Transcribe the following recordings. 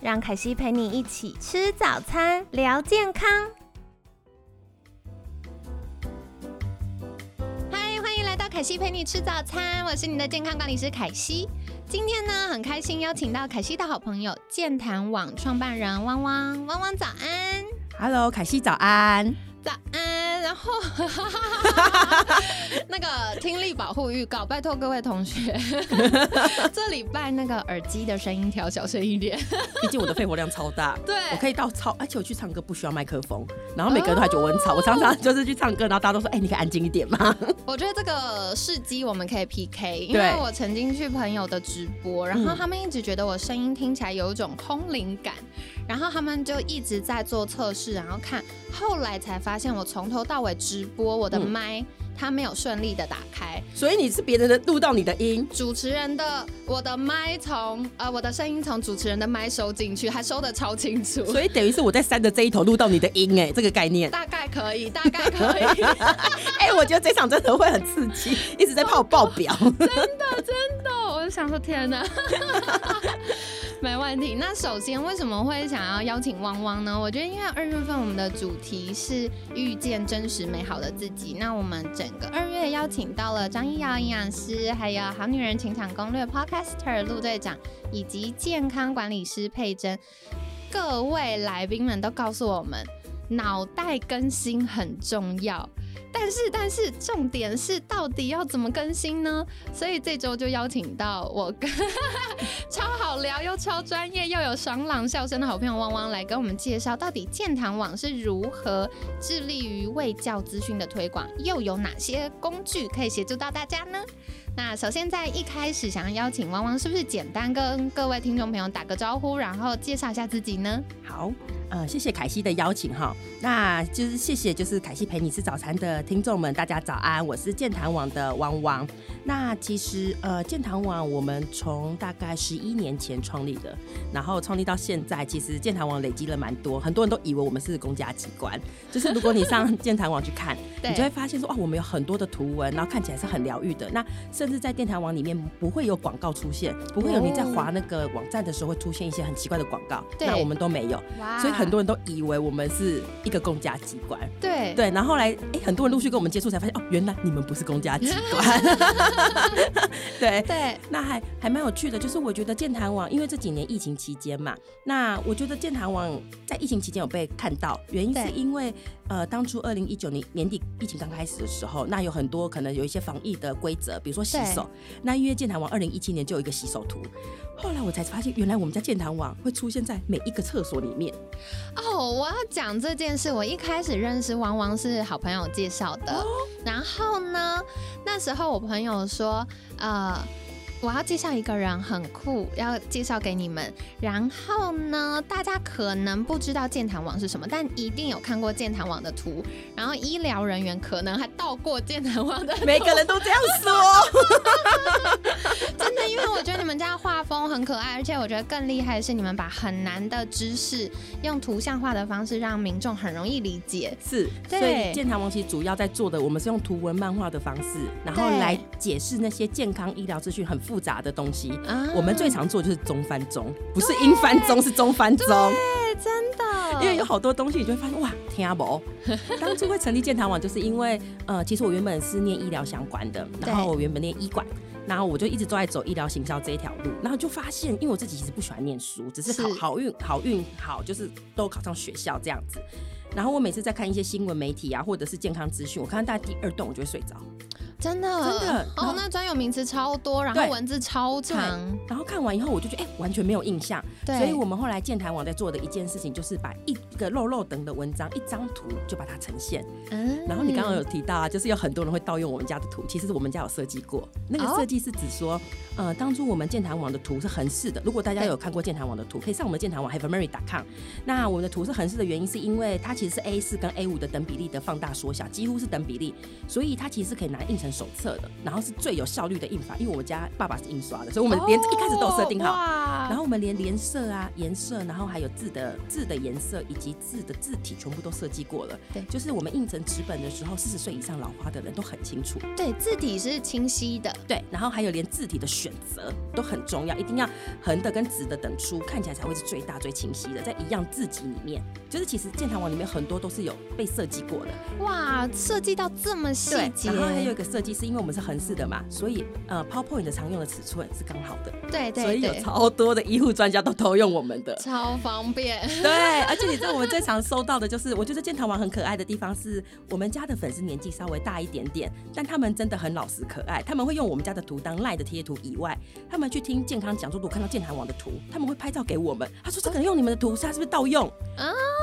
让凯西陪你一起吃早餐，聊健康。嗨，欢迎来到凯西陪你吃早餐，我是你的健康管理师凯西。今天呢，很开心邀请到凯西的好朋友健谈网创办人汪汪，汪汪早安，Hello，凯西早安，早安。然后，那个听力保护预告，拜托各位同学，这礼拜那个耳机的声音调小声一点，毕竟我的肺活量超大，对。我可以到超，而且我去唱歌不需要麦克风，然后每个人都还觉得我很吵，我常常就是去唱歌，然后大家都说，哎，你可以安静一点吗？我觉得这个试机我们可以 PK，因为我曾经去朋友的直播，然后他们一直觉得我声音听起来有一种空灵感，然后他们就一直在做测试，然后看，后来才发现我从头到尾直播我的麦，它没有顺利的打开，所以你是别人的录到你的音，主持人的我的麦从呃我的声音从主持人的麦收进去，还收的超清楚，所以等于是我在山的这一头录到你的音，哎，这个概念。大概可以，大概可以，哎，我觉得这场真的会很刺激，一直在怕我爆表，真的真的，我就想说天哪。没问题。那首先，为什么会想要邀请汪汪呢？我觉得，因为二月份我们的主题是遇见真实美好的自己。那我们整个二月邀请到了张一瑶营养师，还有好女人情场攻略 Podcaster 陆队长，以及健康管理师佩珍。各位来宾们都告诉我们，脑袋更新很重要。但是，但是重点是到底要怎么更新呢？所以这周就邀请到我跟 超好聊又超专业又有爽朗笑声的好朋友汪汪来跟我们介绍，到底健谈网是如何致力于卫教资讯的推广，又有哪些工具可以协助到大家呢？那首先在一开始想要邀请汪汪，是不是简单跟各位听众朋友打个招呼，然后介绍一下自己呢？好。呃，谢谢凯西的邀请哈，那就是谢谢就是凯西陪你吃早餐的听众们，大家早安，我是健谈网的汪汪。那其实呃，健谈网我们从大概十一年前创立的，然后创立到现在，其实健谈网累积了蛮多，很多人都以为我们是公家机关，就是如果你上 健谈网去看，你就会发现说哇，我们有很多的图文，然后看起来是很疗愈的。那甚至在电台网里面不会有广告出现，不会有你在划那个网站的时候会出现一些很奇怪的广告，那我们都没有，所以。很多人都以为我们是一个公家机关，对对，然后后来哎，很多人陆续跟我们接触，才发现哦，原来你们不是公家机关。对对，那还还蛮有趣的，就是我觉得健谈网，因为这几年疫情期间嘛，那我觉得健谈网在疫情期间有被看到，原因是因为呃，当初二零一九年年底疫情刚开始的时候，那有很多可能有一些防疫的规则，比如说洗手，那因为健谈网二零一七年就有一个洗手图，后来我才发现，原来我们家健谈网会出现在每一个厕所里面。哦，我要讲这件事。我一开始认识王王是好朋友介绍的，然后呢，那时候我朋友说，呃。我要介绍一个人很酷，要介绍给你们。然后呢，大家可能不知道健谈网是什么，但一定有看过健谈网的图。然后医疗人员可能还到过健谈网的，每个人都这样说。因为我觉得你们家画风很可爱，而且我觉得更厉害的是，你们把很难的知识用图像化的方式让民众很容易理解。是，所以健谈网其实主要在做的，我们是用图文漫画的方式，然后来解释那些健康医疗资讯很。复杂的东西，我们最常做就是中翻中，不是英翻中，是中翻中。对，真的，因为有好多东西，你就会发现哇，天啊不？当初会成立健谈网，就是因为呃，其实我原本是念医疗相关的，然后我原本念医管，然后我就一直都在走医疗行销这一条路，然后就发现，因为我自己其实不喜欢念书，只是好好运好运好，就是都考上学校这样子。然后我每次在看一些新闻媒体啊，或者是健康资讯，我看到大概第二段我就会睡着。真的真的然哦后，那专有名词超多，然后对文字超长，然后看完以后，我就觉得哎、完全没有印象。对，所以我们后来健谈网在做的一件事情，就是把一个肉肉等的文章，一张图就把它呈现。嗯然后你刚刚有提到啊，就是有很多人会盗用我们家的图，其实我们家有设计过。那个哦设计是指说，呃，当初我们健谈网的图是横式的。如果大家有看过健谈网的图，可以上我们的健谈网 haveamary.com。那我们的图是横式的原因，是因为它其实是 A 四跟 A 五的等比例的放大缩小，几乎是等比例，所以它其实是可以拿印成手册的，然后是最有效率的印法。因为我们家爸爸是印刷的，所以我们连一开始都有设定好。哇然后我们连连色啊、颜色，然后还有字的字的颜色以及字的字体，全部都设计过了。对就是我们印成纸本的时候，四十岁以上老花的人都很清楚。对字体是清晰的，对，然后还有连字体的选择都很重要，一定要横的跟直的等出，看起来才会是最大最清晰的。在一样字集里面，就是其实健谈网里面很多都是有被设计过的。哇，设计到这么细，节，然后还有一个设计是因为我们是横式的嘛，所以呃，PowerPoint 的常用的尺寸是刚好的，对对所以有，超多的医护专家都偷用我们的。超方便，对，而且你知道我们最常收到的就是，我觉得健谈网很可爱的地方是，我们家的粉丝年纪稍微大一点点，但他们真的很老实可爱，他们会用我们家的图当赖的贴图以外，他们去听健康讲座，如果看到健谈网的图，他们会拍照给我们，他说这个人用你们的图，是他是不是盗用？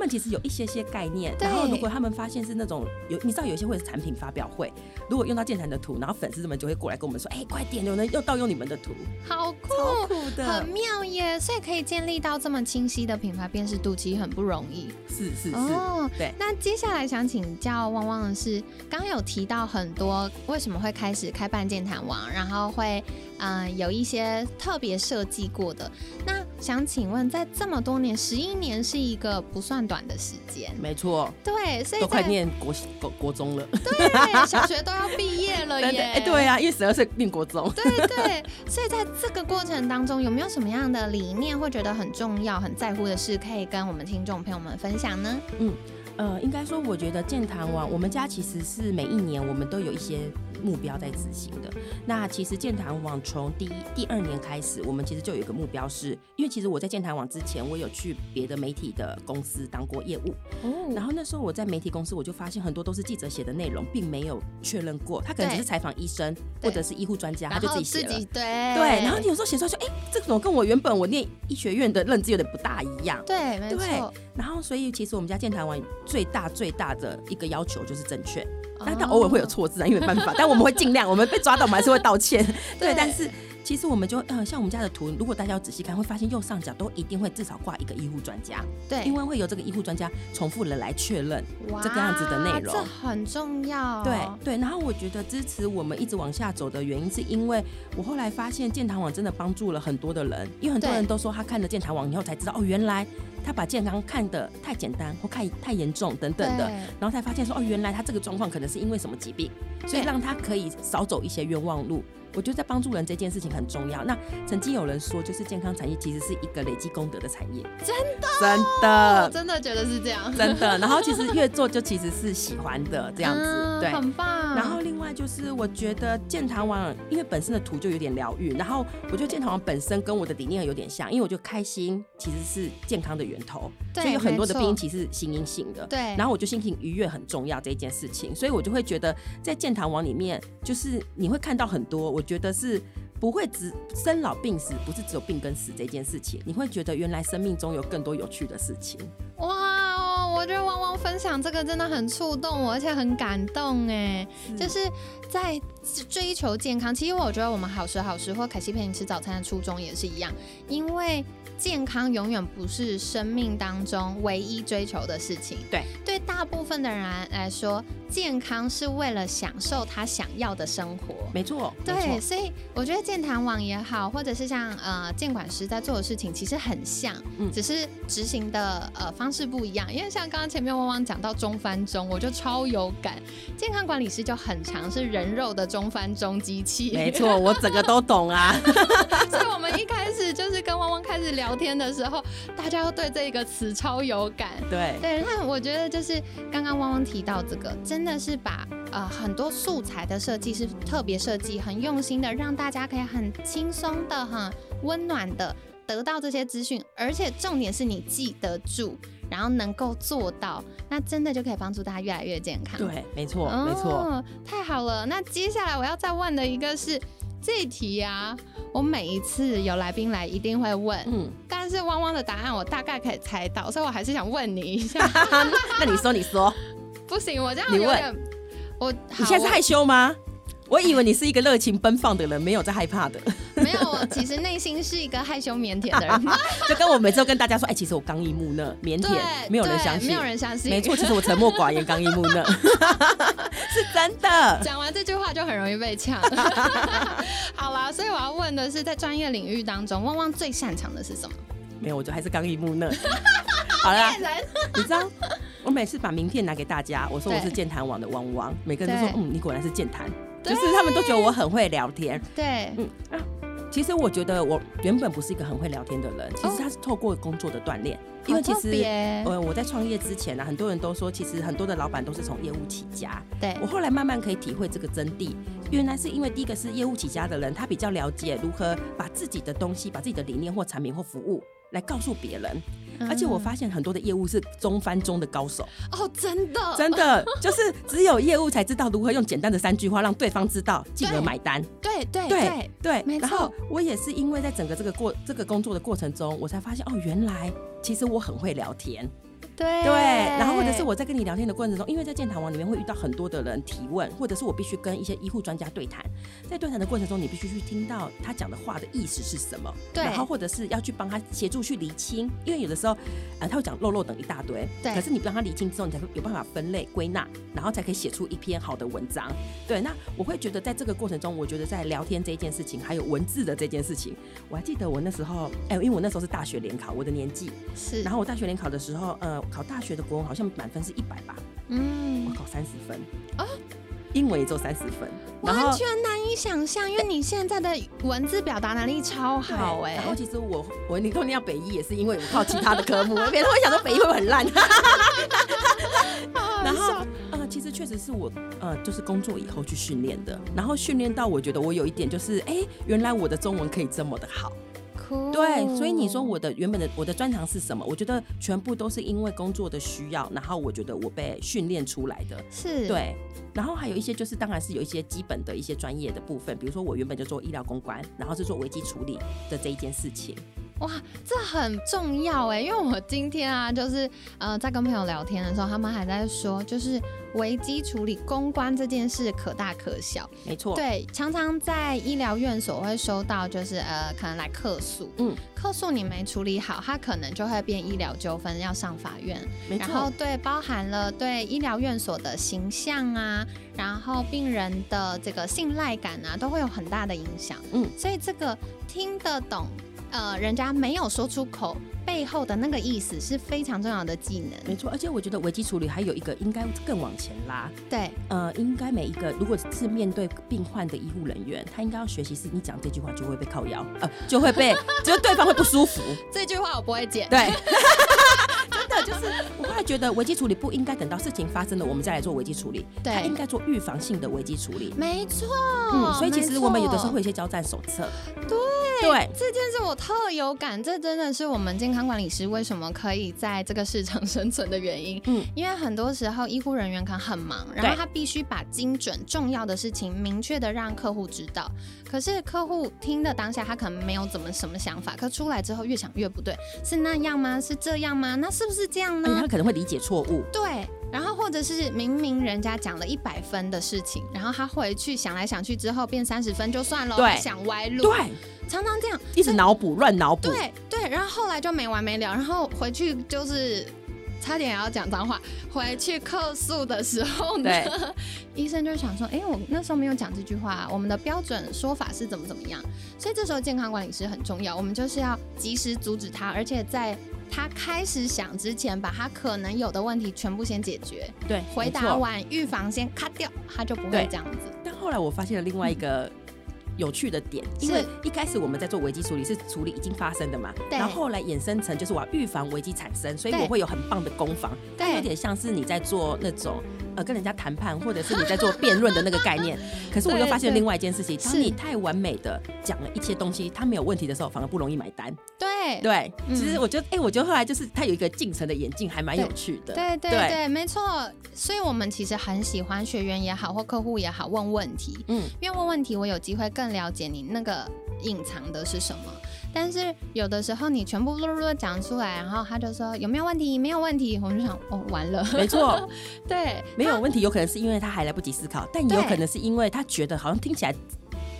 们其实有一些些概念，然后如果他们发现是那种有，你知道有一些会是产品发表会，如果用到健谈的图，然后粉丝们就会过来跟我们说，哎、快点，有人又盗用你们的图，好酷，超酷的很，妙耶！所以可以建立到这么清晰的品牌辨识度，其实很不容易。是是是，哦，对那接下来想请教汪汪的是，刚刚有提到很多为什么会开始开办健谈网，然后会嗯、呃有一些特别设计过的。那想请问，在这么多年，十一年是一个不算短的时间，没错，对，所以都快念国国国中了。对 小学都要毕业了，耶，哎、对啊，因为十二岁念国中。对对，所以在这个过程当中，有没有什么样的理念会觉得很重要、很在乎的事，可以跟我们听众朋友们分享呢？嗯呃，应该说，我觉得健谈网，我们家其实是每一年我们都有一些目标在执行的。那其实健谈网从第一、第二年开始，我们其实就有一个目标是，因为其实我在健谈网之前，我有去别的媒体的公司当过业务，哦然后那时候我在媒体公司，我就发现很多都是记者写的内容，并没有确认过，他可能只是采访医生或者是医护专家，他就自己写了。对对，然后你有时候写出来说，哎、这种跟我原本我念医学院的认知有点不大一样。对，没对错。然后，所以其实我们家健谈网最大最大的一个要求就是正确，但哦但偶尔会有错字啊，因为没办法，但我们会尽量，我们被抓到我们还是会道歉。对对，但是其实我们就呃，像我们家的图，如果大家要仔细看，会发现右上角都一定会至少挂一个医护专家，对，因为会有这个医护专家重复的来确认。哇这个样子的内容这很重要。对对，然后我觉得支持我们一直往下走的原因，是因为我后来发现健谈网真的帮助了很多的人，因为很多人都说他看了健谈网以后才知道，哦，原来他把健康看得太简单或太太严重等等的，然后才发现说，哦，原来他这个状况可能是因为什么疾病，所以让他可以少走一些冤枉路。我觉得在帮助人这件事情很重要。那曾经有人说，就是健康产业其实是一个累积功德的产业，真的，真我的，真的觉得是这样，真的。然后其实越做就其实是喜欢的这样子，嗯对。很棒。然后另外就是，我觉得健谈网因为本身的图就有点疗愈，然后我觉得健谈网本身跟我的理念有点像，因为我觉得开心其实是健康的源头，对所以有很多的病因其实是心因性的。对，然后我就心情愉悦很重要这一件事情，所以我就会觉得在健谈网里面，就是你会看到很多，我觉得是不会只生老病死，不是只有病跟死这件事情，你会觉得原来生命中有更多有趣的事情。哇哦，我觉得汪汪分享这个真的很触动我，而且很感动哎。就是在追求健康，其实我觉得我们好时好时或凯西陪你吃早餐的初衷也是一样，因为健康永远不是生命当中唯一追求的事情。对，对大部分的人来说，健康是为了享受他想要的生活。没错，对，所以我觉得健谈网也好，或者是像呃监管师在做的事情，其实很像，只是执行的呃方式不一样。因为像刚刚前面汪汪讲到中翻中，我就超有感。健康管理师就很常是人肉的中翻中机器，没错，我整个都懂啊。所以我们一开始就是跟汪汪开始聊天的时候，大家都对这个词超有感。对，对，那我觉得就是刚刚汪汪提到这个，真的是把呃很多素材的设计是特别设计，很用心的，让大家可以很轻松的、很温暖的得到这些资讯，而且重点是你记得住。然后能够做到，那真的就可以帮助大家越来越健康。对，没错，没错，哦，太好了。那接下来我要再问的一个是这一题呀、我每一次有来宾来一定会问，嗯，但是汪汪的答案我大概可以猜到，所以我还是想问你一下。那你说，你说，不行，我这样你问。有点，我你现在是害羞吗？我以为你是一个热情奔放的人，没有在害怕的，我没有，我其实内心是一个害羞腼腆的人，就跟我每次都跟大家说，哎、其实我刚毅木讷、腼腆，对，没有人相信，没有人相信，没错，其实我沉默寡言、刚毅木讷，是真的。讲完这句话就很容易被呛。好啦，所以我要问的是，在专业领域当中，汪汪最擅长的是什么？没有，我就还是刚毅木讷。好啦，骗人。你知道，我每次把名片拿给大家，我说我是健谈网的汪汪，每个人都说，嗯，你果然是健谈，就是他们都觉得我很会聊天。对，嗯啊，其实我觉得我原本不是一个很会聊天的人，其实他是透过工作的锻炼，因为其实。呃，我在创业之前呢、啊，很多人都说，其实很多的老板都是从业务起家。对我后来慢慢可以体会这个真谛，原来是因为第一个是业务起家的人，他比较了解如何把自己的东西、把自己的理念或产品或服务来告诉别人。而且我发现很多的业务是中翻中的高手，哦，真的，真的 就是只有业务才知道如何用简单的三句话让对方知道，进而买单。对对对对，没然后错我也是因为在整个这个过这个工作的过程中，我才发现哦，原来其实我很会聊天。对。对，然后或者是我在跟你聊天的过程中，因为在健谈网里面会遇到很多的人提问，或者是我必须跟一些医护专家对谈，在对谈的过程中，你必须去听到他讲的话的意思是什么，对。然后或者是要去帮他协助去厘清，因为有的时候，呃，他会讲漏漏等一大堆，对。可是你帮他厘清之后，你才会有办法分类归纳，然后才可以写出一篇好的文章。对，那我会觉得在这个过程中，我觉得在聊天这件事情，还有文字的这件事情，我还记得我那时候，哎、因为我那时候是大学联考，我的年纪，是，然后我大学联考的时候，呃，考大学的国文好像满分是一百吧，嗯。我嗯，考三十分。啊？英文也只有三十分，完全难以想象，因为你现在的文字表达能力超好哎。然，后其实我我你跟我念北医也是因为我靠其他的科目，别人会想说北医会很烂，然后呃，其实确实是我呃，就是工作以后去训练的，然后训练到我觉得我有一点就是，哎、原来我的中文可以这么的好。酷对，所以你说我的原本的我的专长是什么？我觉得全部都是因为工作的需要，然后我觉得我被训练出来的。是，对，然后还有一些就是，当然是有一些基本的一些专业的部分，比如说我原本就做医疗公关，然后是做危机处理的这一件事情。哇，这很重要哎，因为我今天啊，就是呃，在跟朋友聊天的时候，他们还在说，就是危机处理公关这件事可大可小。没错，对，常常在医疗院所会收到，就是呃，可能来客诉，嗯，客诉你没处理好，他可能就会变医疗纠纷，要上法院。没然后，对，包含了对医疗院所的形象啊，然后病人的这个信赖感啊，都会有很大的影响。嗯所以这个听得懂，呃，人家没有说出口背后的那个意思是非常重要的技能。没错。而且我觉得危机处理还有一个应该更往前拉，对，呃，应该每一个如果是面对病患的医护人员，他应该要学习是你讲这句话就会被靠腰，呃，就会被，就是对方会不舒服。这句话我不会剪。对。真的就是，我后来觉得危机处理不应该等到事情发生了，我们再来做危机处理，对它应该做预防性的危机处理。没错，嗯，所以其实我们有的时候会有一些交战手册。对对，这件事我特有感，这真的是我们健康管理师为什么可以在这个市场生存的原因。嗯，因为很多时候医护人员可能很忙，然后他必须把精准重要的事情明确的让客户知道。可是客户听的当下，他可能没有怎么什么想法，可出来之后越想越不对，是那样吗？是这样吗？那是不是这样呢他？可能会理解错误。对，然后或者是明明人家讲了一百分的事情，然后他回去想来想去之后变三十分就算了，对他想歪路，对，常常这样。一直脑补，乱脑补。对对，然后后来就没完没了，然后回去就是差点也要讲脏话。回去客诉的时候呢对，医生就想说，哎，我那时候没有讲这句话，我们的标准说法是怎么怎么样，所以这时候健康管理师很重要，我们就是要及时阻止他，而且在。他开始想之前，把他可能有的问题全部先解决，对，回。答完预防先卡掉，他就不会这样子。但后来我发现了另外一个有趣的点，因为一开始我们在做危机处理是处理已经发生的嘛，对。然后后来衍生成就是我要预防危机产生，所以我会有很棒的攻防，但有点像是你在做那种。呃，跟人家谈判，或者是你在做辩论的那个概念，可是我又发现另外一件事情，当是。你太完美的讲了一些东西，他没有问题的时候，反而不容易买单。对对其实我觉得，哎、我觉得后来就是他有一个进程的眼镜，还蛮有趣的。对对对对，没错。所以我们其实很喜欢学员也好，或客户也好问问题，嗯，因为问问题，我有机会更了解你那个隐藏的是什么。但是有的时候你全部噜噜噜讲出来，然后他就说有没有问题？没有问题，我们就想哦完了。没错，对没有问题，有可能是因为他还来不及思考，但也有可能是因为他觉得好像听起来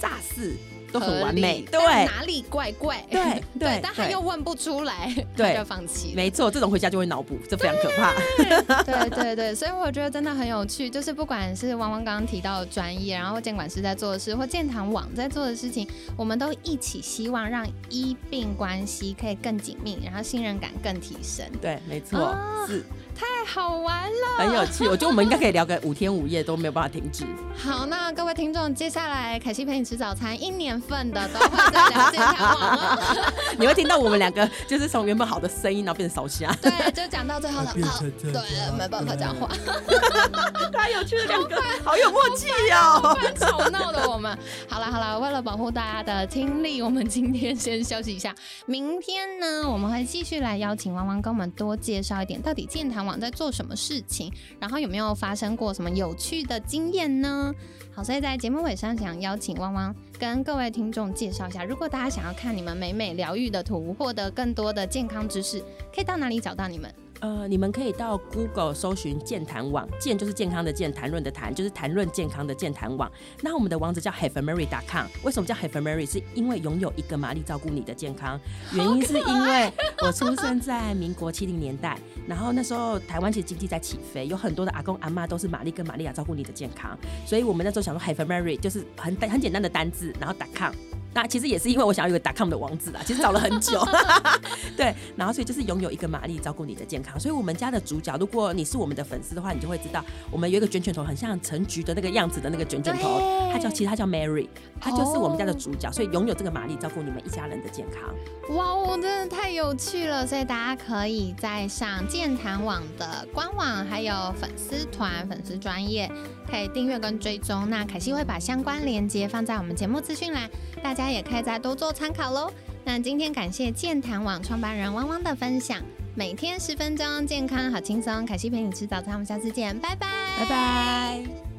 乍似都很完美，对。哪里怪怪？对对 对，但他又问不出来，对他就放弃。没错，这种回家就会脑补，这非常可怕。对对对，所以我觉得真的很有趣，就是不管是汪汪刚刚提到的专业，然后监管师在做的事，或建堂网在做的事情，我们都一起希望让医病关系可以更紧密，然后信任感更提升，对，没错，哦是太好玩了。很有趣。我觉得我们应该可以聊个五天五夜都没有办法停止。好，那各位听众，接下来凯西陪你吃早餐一年份的都会在聊。你会听到我们两个就是从原本好的声音，然后变成烧虾，对，就讲到最后了，变啊成这样对，没办法讲话。太有趣了，两个好有默契哦。蛮吵闹的我们。好了好了，为了保护大家的听力，我们今天先休息一下。明天呢，我们会继续来邀请汪汪跟我们多介绍一点，到底健谈网做什么事情，然后有没有发生过什么有趣的经验呢？好，所以在节目尾声，想邀请汪汪跟各位听众介绍一下，如果大家想要看你们美美疗愈的图，获得更多的健康知识，可以到哪里找到你们？呃，你们可以到 Google 搜寻健谈网，健就是健康的健，谈论的谈就是谈论健康的健谈网。那我们的网址叫 h e a v e m a r y c o m 为什么叫 h e a v e m a r y 是因为拥有一个玛丽照顾你的健康。原因是因为我出生在民国七零年代，然后那时候台湾其实经济在起飞，有很多的阿公阿妈都是玛丽跟玛利亚照顾你的健康，所以我们那时候想说 havemary 就是很很简单的单字，然后打卡。那其实也是因为我想要有个 .com 的网址啊，其实找了很久，对，然后所以就是拥有一个玛丽照顾你的健康，所以我们家的主角，如果你是我们的粉丝的话，你就会知道我们有一个卷卷头，很像陈菊的那个样子的那个卷卷头，对它叫其实它叫 Mary，它就是我们家的主角，所以拥有这个玛丽照顾你们一家人的健康。哇哦，真的太有趣了！所以大家可以在上健谈网的官网，还有粉丝团、粉丝专业，可以订阅跟追踪。那凯西会把相关链接放在我们节目资讯栏，大家也可以再多做参考喽。那今天感谢健谈网创办人汪汪的分享，每天十分钟，健康好轻松。凯西陪你吃早餐，我们下次见，拜拜，拜拜。